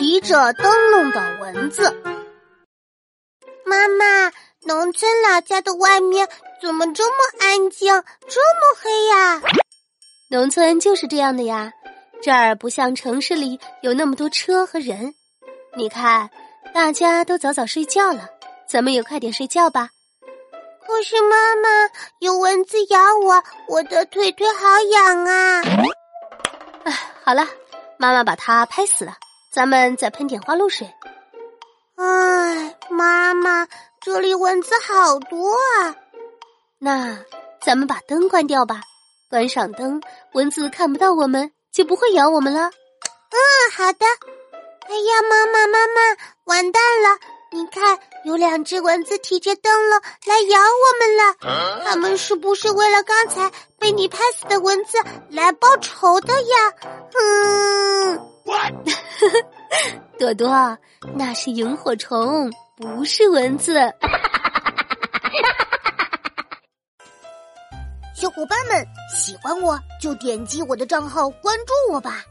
提着灯笼的蚊子。妈妈，农村老家的外面怎么这么安静，这么黑呀？农村就是这样的呀，这儿不像城市里有那么多车和人。你看，大家都早早睡觉了，咱们也快点睡觉吧。可是妈妈，有蚊子咬我，我的腿腿好痒啊！哎，好了，妈妈把它拍死了，咱们再喷点花露水。哎，妈妈，这里蚊子好多啊！那咱们把灯关掉吧，关上灯，蚊子看不到我们，就不会咬我们了。嗯，好的。哎呀，妈妈，妈妈，完蛋了！你看，有两只蚊子提着灯笼来咬我们了。他们是不是为了刚才被你拍死的蚊子来报仇的呀？嗯，朵朵，那是萤火虫，不是蚊子。小伙伴们，喜欢我就点击我的账号关注我吧。